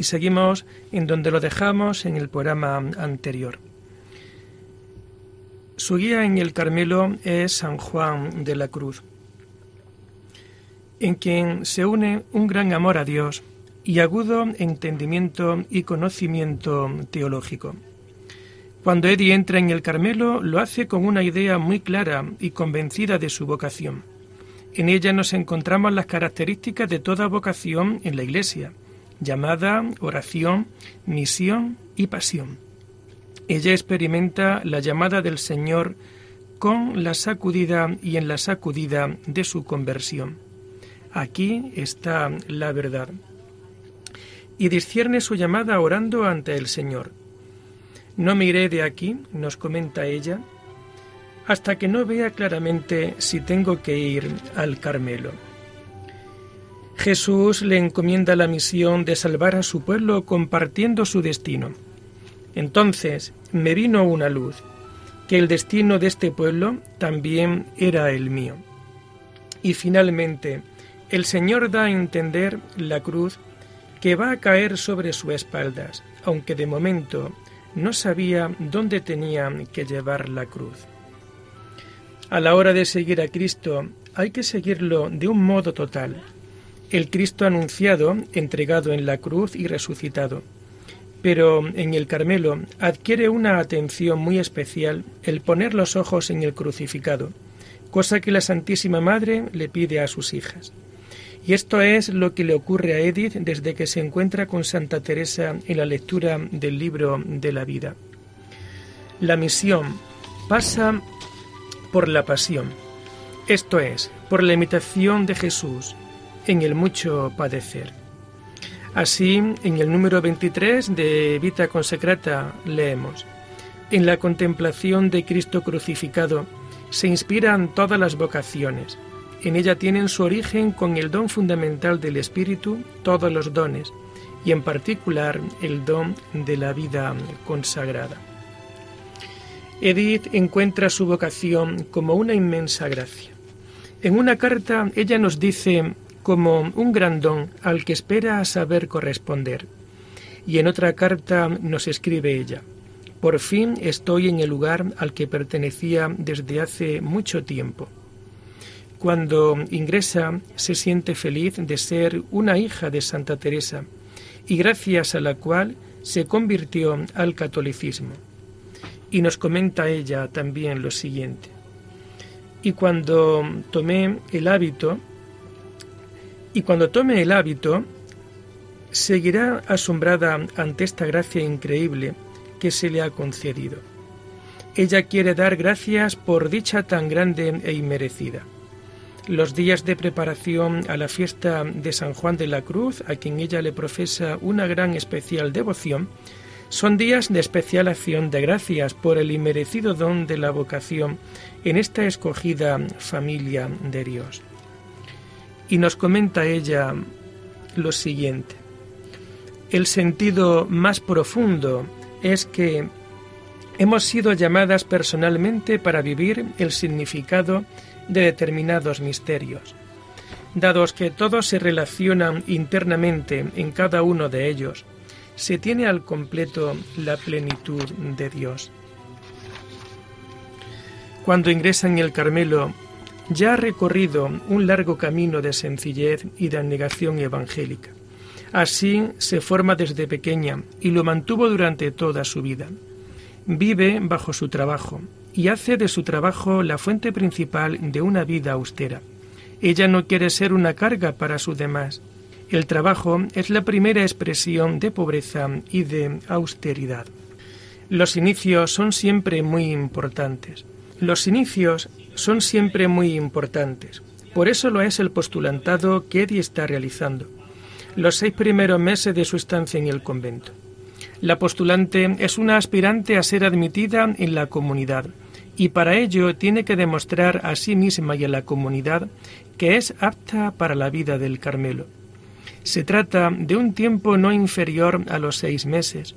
Y seguimos en donde lo dejamos en el programa anterior. Su guía en el Carmelo es San Juan de la Cruz, en quien se une un gran amor a Dios y agudo entendimiento y conocimiento teológico. Cuando Eddie entra en el Carmelo, lo hace con una idea muy clara y convencida de su vocación en ella nos encontramos las características de toda vocación en la Iglesia, llamada oración, misión y pasión. Ella experimenta la llamada del Señor con la sacudida y en la sacudida de su conversión. Aquí está la verdad. Y discierne su llamada orando ante el Señor. No me iré de aquí, nos comenta ella, hasta que no vea claramente si tengo que ir al Carmelo. Jesús le encomienda la misión de salvar a su pueblo compartiendo su destino. Entonces me vino una luz, que el destino de este pueblo también era el mío. Y finalmente, el Señor da a entender la cruz que va a caer sobre sus espaldas, aunque de momento no sabía dónde tenía que llevar la cruz. A la hora de seguir a Cristo hay que seguirlo de un modo total. El Cristo anunciado, entregado en la cruz y resucitado. Pero en el Carmelo adquiere una atención muy especial el poner los ojos en el crucificado, cosa que la Santísima Madre le pide a sus hijas. Y esto es lo que le ocurre a Edith desde que se encuentra con Santa Teresa en la lectura del libro de la vida. La misión pasa por la pasión, esto es, por la imitación de Jesús en el mucho padecer. Así, en el número 23 de Vita Consecrata leemos, En la contemplación de Cristo crucificado se inspiran todas las vocaciones. En ella tienen su origen con el don fundamental del Espíritu todos los dones, y en particular el don de la vida consagrada. Edith encuentra su vocación como una inmensa gracia. En una carta ella nos dice como un gran don al que espera saber corresponder. Y en otra carta nos escribe ella, por fin estoy en el lugar al que pertenecía desde hace mucho tiempo. Cuando ingresa se siente feliz de ser una hija de Santa Teresa y gracias a la cual se convirtió al catolicismo. Y nos comenta ella también lo siguiente. Y cuando tomé el hábito, y cuando tome el hábito, seguirá asombrada ante esta gracia increíble que se le ha concedido. Ella quiere dar gracias por dicha tan grande e inmerecida. Los días de preparación a la fiesta de San Juan de la Cruz, a quien ella le profesa una gran especial devoción, son días de especial acción de gracias por el inmerecido don de la vocación en esta escogida familia de Dios. Y nos comenta ella lo siguiente. El sentido más profundo es que hemos sido llamadas personalmente para vivir el significado de determinados misterios. Dados que todos se relacionan internamente en cada uno de ellos, se tiene al completo la plenitud de Dios. Cuando ingresa en el Carmelo, ya ha recorrido un largo camino de sencillez y de abnegación evangélica. Así se forma desde pequeña y lo mantuvo durante toda su vida. Vive bajo su trabajo y hace de su trabajo la fuente principal de una vida austera. Ella no quiere ser una carga para sus demás, el trabajo es la primera expresión de pobreza y de austeridad. Los inicios son siempre muy importantes. Los inicios son siempre muy importantes. Por eso lo es el postulantado que Eddie está realizando. los seis primeros meses de su estancia en el convento. La postulante es una aspirante a ser admitida en la comunidad y para ello tiene que demostrar a sí misma y a la comunidad que es apta para la vida del Carmelo. Se trata de un tiempo no inferior a los seis meses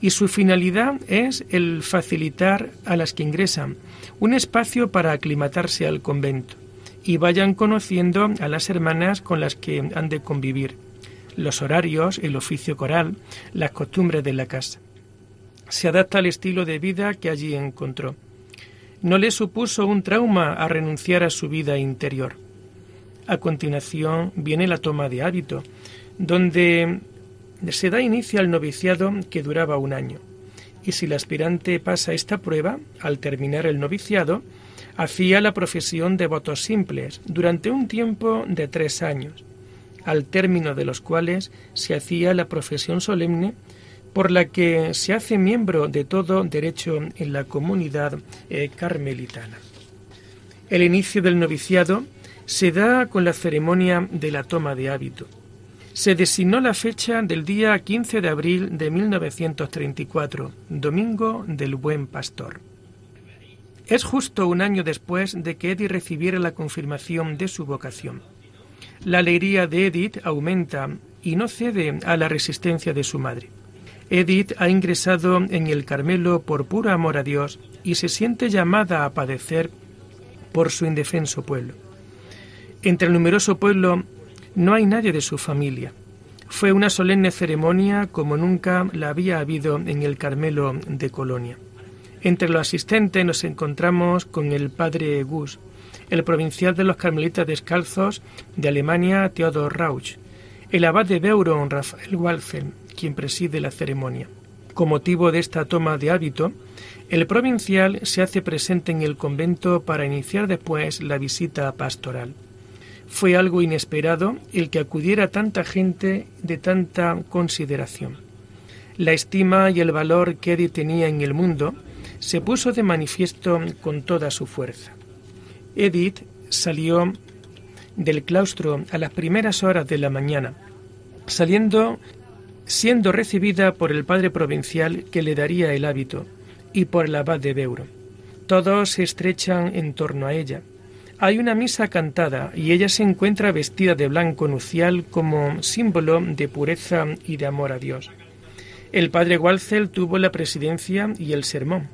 y su finalidad es el facilitar a las que ingresan un espacio para aclimatarse al convento y vayan conociendo a las hermanas con las que han de convivir, los horarios, el oficio coral, las costumbres de la casa. Se adapta al estilo de vida que allí encontró. No le supuso un trauma a renunciar a su vida interior. A continuación viene la toma de hábito, donde se da inicio al noviciado que duraba un año. Y si el aspirante pasa esta prueba, al terminar el noviciado, hacía la profesión de votos simples durante un tiempo de tres años, al término de los cuales se hacía la profesión solemne por la que se hace miembro de todo derecho en la comunidad eh, carmelitana. El inicio del noviciado se da con la ceremonia de la toma de hábito. Se designó la fecha del día 15 de abril de 1934, Domingo del Buen Pastor. Es justo un año después de que Edith recibiera la confirmación de su vocación. La alegría de Edith aumenta y no cede a la resistencia de su madre. Edith ha ingresado en el Carmelo por puro amor a Dios y se siente llamada a padecer por su indefenso pueblo. Entre el numeroso pueblo no hay nadie de su familia. Fue una solemne ceremonia como nunca la había habido en el Carmelo de Colonia. Entre los asistentes nos encontramos con el padre Gus, el provincial de los carmelitas descalzos de Alemania, Theodor Rauch, el abad de Beuron, Rafael Walfen, quien preside la ceremonia. Con motivo de esta toma de hábito, el provincial se hace presente en el convento para iniciar después la visita pastoral. Fue algo inesperado el que acudiera tanta gente de tanta consideración. La estima y el valor que Eddie tenía en el mundo se puso de manifiesto con toda su fuerza. Edith salió del claustro a las primeras horas de la mañana, saliendo siendo recibida por el padre provincial que le daría el hábito y por el abad de Beuro. Todos se estrechan en torno a ella. Hay una misa cantada y ella se encuentra vestida de blanco nucial como símbolo de pureza y de amor a Dios. El padre Walcel tuvo la presidencia y el sermón.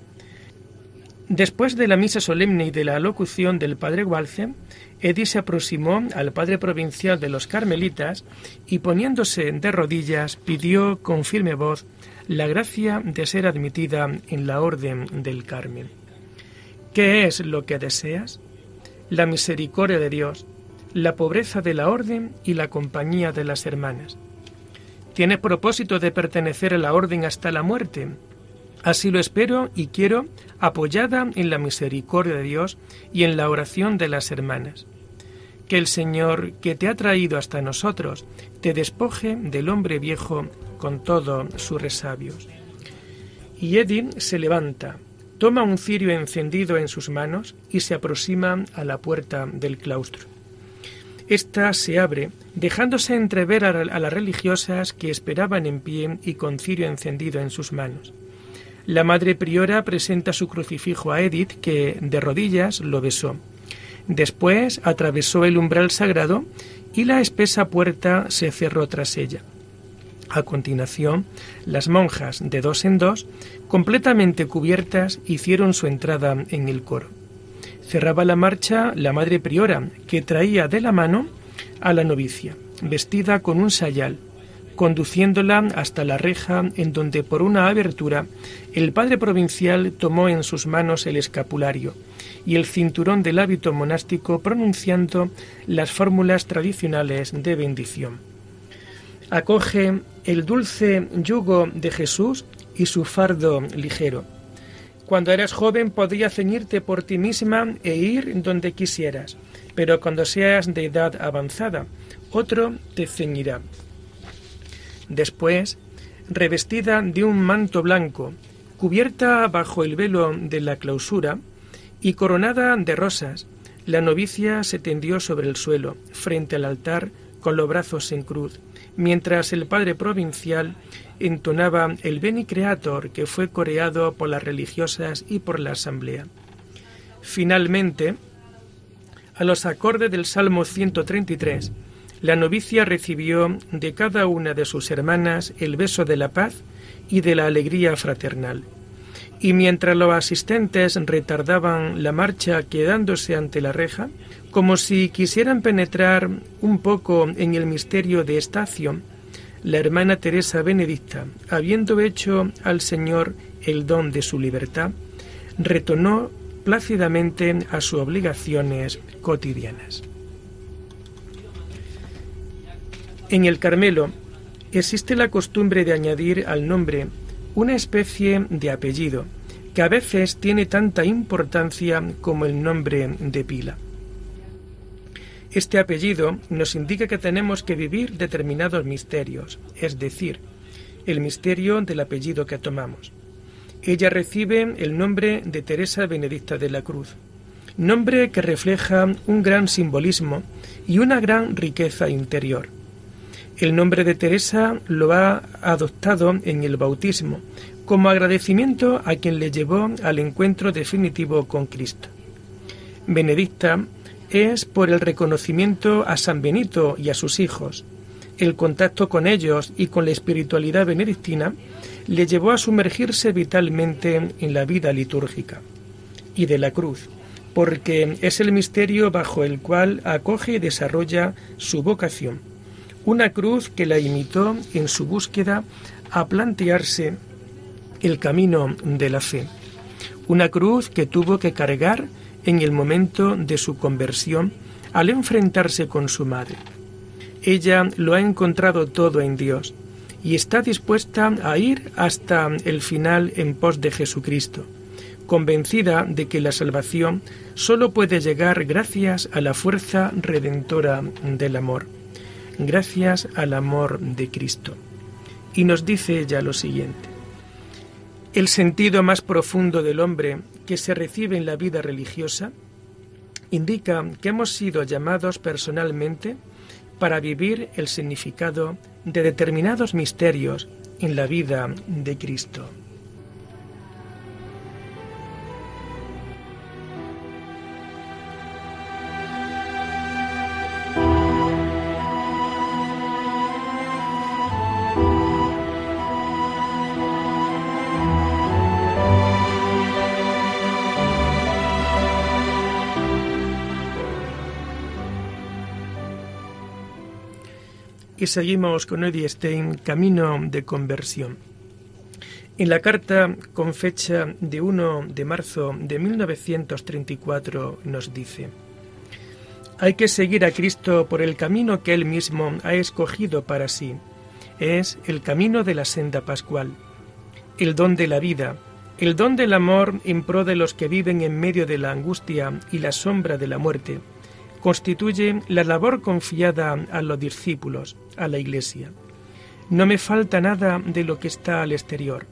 Después de la misa solemne y de la alocución del padre Walcel, Edith se aproximó al padre provincial de los carmelitas y poniéndose de rodillas pidió con firme voz la gracia de ser admitida en la orden del Carmen. ¿Qué es lo que deseas? La misericordia de Dios, la pobreza de la orden y la compañía de las hermanas. ¿Tienes propósito de pertenecer a la orden hasta la muerte? Así lo espero y quiero, apoyada en la misericordia de Dios y en la oración de las hermanas. Que el Señor, que te ha traído hasta nosotros, te despoje del hombre viejo con todos sus resabios. Y Edith se levanta, toma un cirio encendido en sus manos y se aproxima a la puerta del claustro. Esta se abre, dejándose entrever a, las religiosas que esperaban en pie y con cirio encendido en sus manos. La madre priora presenta su crucifijo a Edith, que de rodillas lo besó. Después atravesó el umbral sagrado y la espesa puerta se cerró tras ella. A continuación, las monjas, de dos en dos, completamente cubiertas, hicieron su entrada en el coro. Cerraba la marcha la madre priora, que traía de la mano a la novicia, vestida con un sayal, conduciéndola hasta la reja en donde por una abertura el padre provincial tomó en sus manos el escapulario y el cinturón del hábito monástico pronunciando las fórmulas tradicionales de bendición. Acoge el dulce yugo de Jesús y su fardo ligero. Cuando eras joven podías ceñirte por ti misma e ir donde quisieras, pero cuando seas de edad avanzada, otro te ceñirá. Después, revestida de un manto blanco, cubierta bajo el velo de la clausura y coronada de rosas, la novicia se tendió sobre el suelo, frente al altar, con los brazos en cruz, mientras el padre provincial entonaba el Beni Creator que fue coreado por las religiosas y por la asamblea. Finalmente, a los acordes del Salmo 133, la novicia recibió de cada una de sus hermanas el beso de la paz y de la alegría fraternal. Y mientras los asistentes retardaban la marcha quedándose ante la reja, como si quisieran penetrar un poco en el misterio de Estacio, la hermana Teresa Benedicta, habiendo hecho al Señor el don de su libertad, retornó plácidamente a sus obligaciones cotidianas. En el Carmelo existe la costumbre de añadir al nombre una especie de apellido, que a veces tiene tanta importancia como el nombre de pila. Este apellido nos indica que tenemos que vivir determinados misterios, es decir, el misterio del apellido que tomamos. Ella recibe el nombre de Teresa Benedicta de la Cruz, nombre que refleja un gran simbolismo y una gran riqueza interior. El nombre de Teresa lo ha adoptado en el bautismo como agradecimiento a quien le llevó al encuentro definitivo con Cristo. Benedicta es por el reconocimiento a San Benito y a sus hijos. El contacto con ellos y con la espiritualidad benedictina le llevó a sumergirse vitalmente en la vida litúrgica. Y de la cruz, porque es el misterio bajo el cual acoge y desarrolla su vocación una cruz que la imitó en su búsqueda a plantearse el camino de la fe, una cruz que tuvo que cargar en el momento de su conversión al enfrentarse con su madre. Ella lo ha encontrado todo en Dios y está dispuesta a ir hasta el final en pos de Jesucristo, convencida de que la salvación sólo puede llegar gracias a la fuerza redentora del amor gracias al amor de Cristo. Y nos dice ya lo siguiente. El sentido más profundo del hombre que se recibe en la vida religiosa indica que hemos sido llamados personalmente para vivir el significado de determinados misterios en la vida de Cristo. Y seguimos con Eddie Stein, Camino de Conversión. En la carta con fecha de 1 de marzo de 1934 nos dice, hay que seguir a Cristo por el camino que Él mismo ha escogido para sí. Es el camino de la senda pascual, el don de la vida, el don del amor en pro de los que viven en medio de la angustia y la sombra de la muerte, constituye la labor confiada a los discípulos, a la Iglesia. No me falta nada de lo que está al exterior.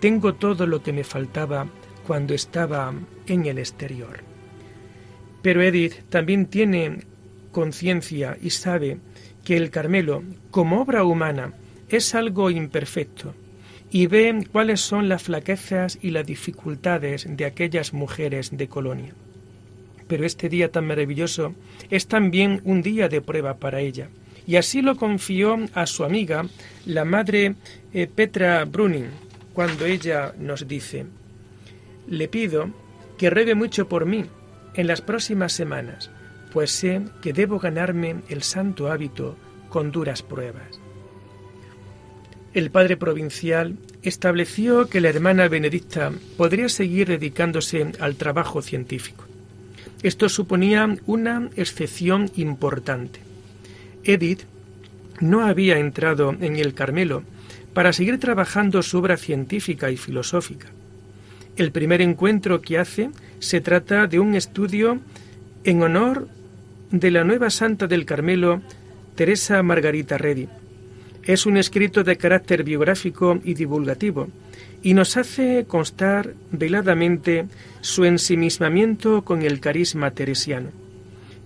Tengo todo lo que me faltaba cuando estaba en el exterior. Pero Edith también tiene conciencia y sabe que el Carmelo, como obra humana, es algo imperfecto y ve cuáles son las flaquezas y las dificultades de aquellas mujeres de Colonia pero este día tan maravilloso es también un día de prueba para ella. Y así lo confió a su amiga, la madre eh, Petra Bruning, cuando ella nos dice, le pido que rebe mucho por mí en las próximas semanas, pues sé que debo ganarme el santo hábito con duras pruebas. El padre provincial estableció que la hermana Benedicta podría seguir dedicándose al trabajo científico. Esto suponía una excepción importante. Edith no había entrado en el Carmelo para seguir trabajando su obra científica y filosófica. El primer encuentro que hace se trata de un estudio en honor de la nueva santa del Carmelo, Teresa Margarita Reddy. Es un escrito de carácter biográfico y divulgativo, y nos hace constar veladamente su ensimismamiento con el carisma teresiano.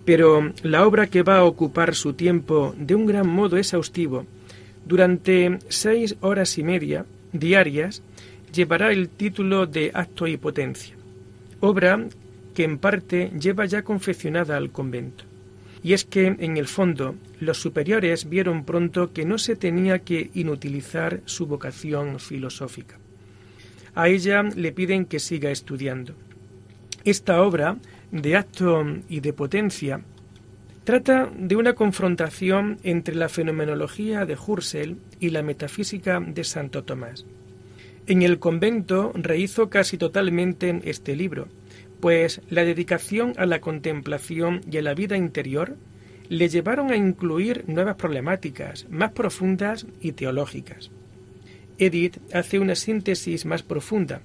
Pero la obra que va a ocupar su tiempo de un gran modo exhaustivo Durante seis horas y media diarias llevará el título de Acto y Potencia, obra que en parte lleva ya confeccionada al convento. Y es que, en el fondo, los superiores vieron pronto que no se tenía que inutilizar su vocación filosófica. A ella le piden que siga estudiando. Esta obra, de acto y de potencia, trata de una confrontación entre la fenomenología de Husserl y la metafísica de Santo Tomás. En el convento rehizo casi totalmente este libro, pues la dedicación a la contemplación y a la vida interior le llevaron a incluir nuevas problemáticas más profundas y teológicas. Edith hace una síntesis más profunda,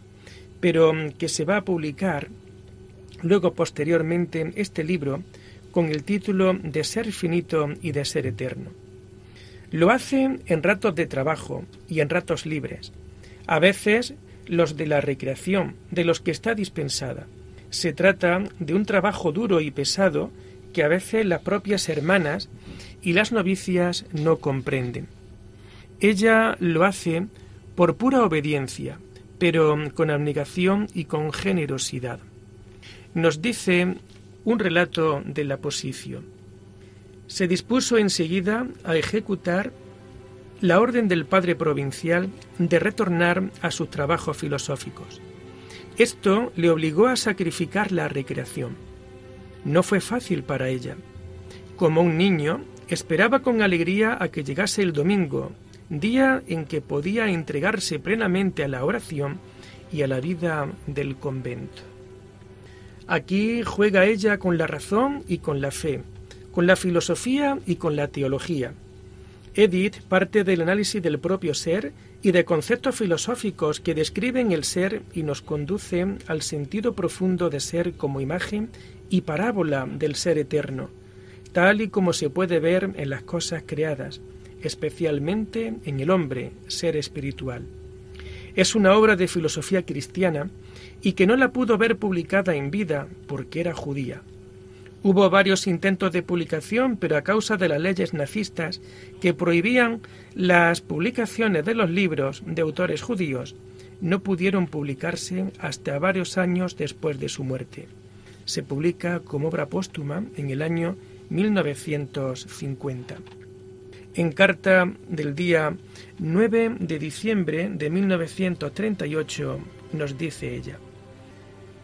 pero que se va a publicar luego posteriormente este libro con el título de Ser finito y de ser eterno. Lo hace en ratos de trabajo y en ratos libres, a veces los de la recreación, de los que está dispensada, se trata de un trabajo duro y pesado que a veces las propias hermanas y las novicias no comprenden. Ella lo hace por pura obediencia, pero con abnegación y con generosidad. Nos dice un relato de la posición. Se dispuso enseguida a ejecutar la orden del padre provincial de retornar a sus trabajos filosóficos. Esto le obligó a sacrificar la recreación. No fue fácil para ella. Como un niño, esperaba con alegría a que llegase el domingo, día en que podía entregarse plenamente a la oración y a la vida del convento. Aquí juega ella con la razón y con la fe, con la filosofía y con la teología. Edith parte del análisis del propio ser y de conceptos filosóficos que describen el ser y nos conducen al sentido profundo de ser como imagen y parábola del ser eterno, tal y como se puede ver en las cosas creadas, especialmente en el hombre, ser espiritual. Es una obra de filosofía cristiana y que no la pudo ver publicada en vida porque era judía. Hubo varios intentos de publicación, pero a causa de las leyes nazistas que prohibían las publicaciones de los libros de autores judíos, no pudieron publicarse hasta varios años después de su muerte. Se publica como obra póstuma en el año 1950. En carta del día 9 de diciembre de 1938 nos dice ella,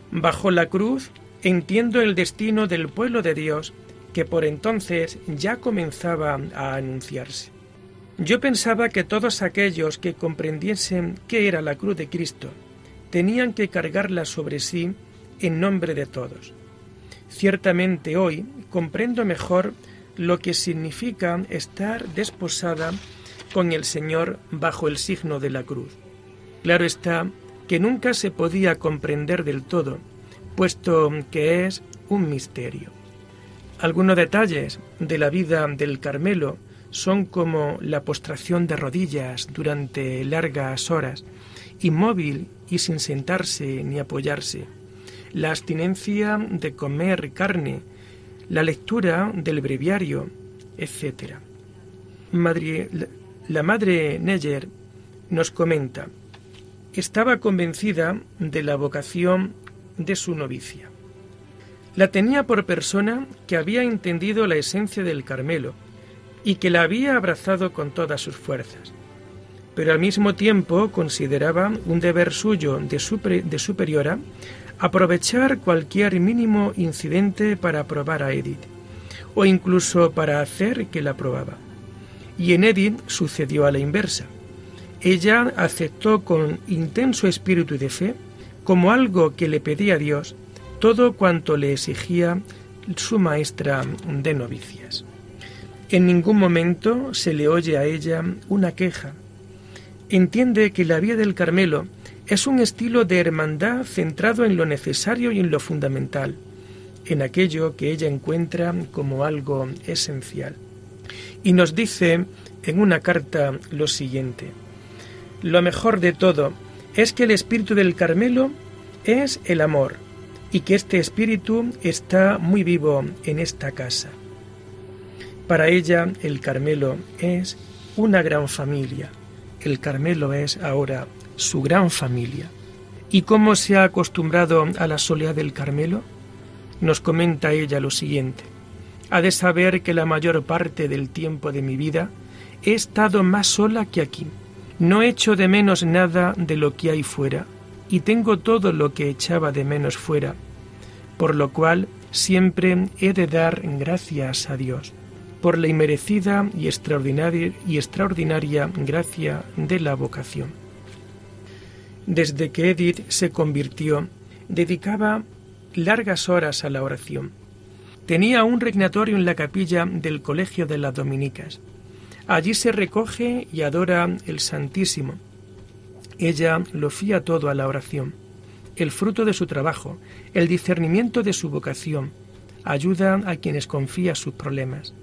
Bajo la cruz Entiendo el destino del pueblo de Dios que por entonces ya comenzaba a anunciarse. Yo pensaba que todos aquellos que comprendiesen qué era la cruz de Cristo tenían que cargarla sobre sí en nombre de todos. Ciertamente hoy comprendo mejor lo que significa estar desposada con el Señor bajo el signo de la cruz. Claro está que nunca se podía comprender del todo, puesto que es un misterio. Algunos detalles de la vida del Carmelo son como la postración de rodillas durante largas horas, inmóvil y sin sentarse ni apoyarse, la abstinencia de comer carne, la lectura del breviario, etc. la madre Neyer nos comenta, estaba convencida de la vocación de su novicia. La tenía por persona que había entendido la esencia del Carmelo y que la había abrazado con todas sus fuerzas, pero al mismo tiempo consideraba un deber suyo de, de superiora aprovechar cualquier mínimo incidente para aprobar a Edith, o incluso para hacer que la aprobaba. Y en Edith sucedió a la inversa. Ella aceptó con intenso espíritu de fe como algo que le pedía Dios todo cuanto le exigía su maestra de novicias. En ningún momento se le oye a ella una queja. Entiende que la vida del Carmelo es un estilo de hermandad centrado en lo necesario y en lo fundamental, en aquello que ella encuentra como algo esencial. Y nos dice en una carta lo siguiente, lo mejor de todo es que el espíritu del Carmelo es el amor y que este espíritu está muy vivo en esta casa. Para ella el Carmelo es una gran familia. El Carmelo es ahora su gran familia. ¿Y cómo se ha acostumbrado a la soledad del Carmelo? Nos comenta ella lo siguiente. Ha de saber que la mayor parte del tiempo de mi vida he estado más sola que aquí. No echo de menos nada de lo que hay fuera, y tengo todo lo que echaba de menos fuera, por lo cual siempre he de dar gracias a Dios por la inmerecida y extraordinaria, gracia de la vocación. Desde que Edith se convirtió, dedicaba largas horas a la oración. Tenía un regnatorio en la capilla del Colegio de las Dominicas. Allí se recoge y adora el Santísimo. Ella lo fía todo a la oración. El fruto de su trabajo, el discernimiento de su vocación, ayuda a quienes confía sus problemas.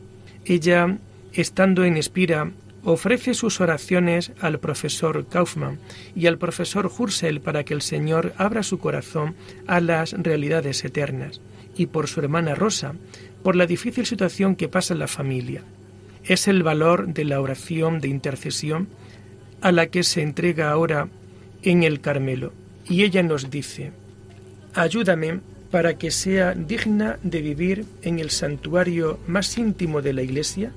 Ella, estando en Espira, ofrece sus oraciones al profesor Kaufmann y al profesor Hursel para que el Señor abra su corazón a las realidades eternas, y por su hermana Rosa, por la difícil situación que pasa en la familia. Es el valor de la oración de intercesión a la que se entrega ahora en el Carmelo. Y ella nos dice, ayúdame para que sea digna de vivir en el santuario más íntimo de la Iglesia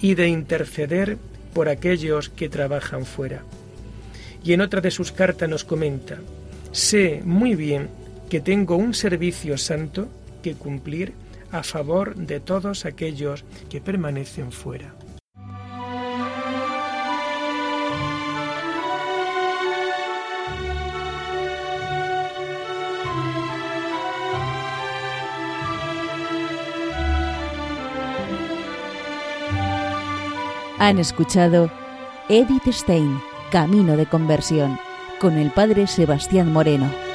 y de interceder por aquellos que trabajan fuera. Y en otra de sus cartas nos comenta, sé muy bien que tengo un servicio santo que cumplir a favor de todos aquellos que permanecen fuera. Han escuchado Edith Stein, Camino de Conversión, con el Padre Sebastián Moreno.